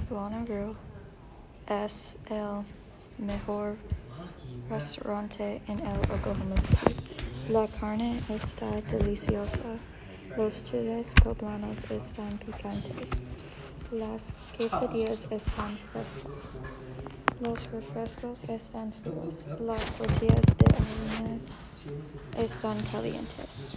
Buona Grill S.L. mejor restaurante en el Oklahoma City. La carne está deliciosa. Los chiles poblanos están picantes. Las quesadillas están frescas. Los refrescos están fríos. Las tortillas de harina están calientes.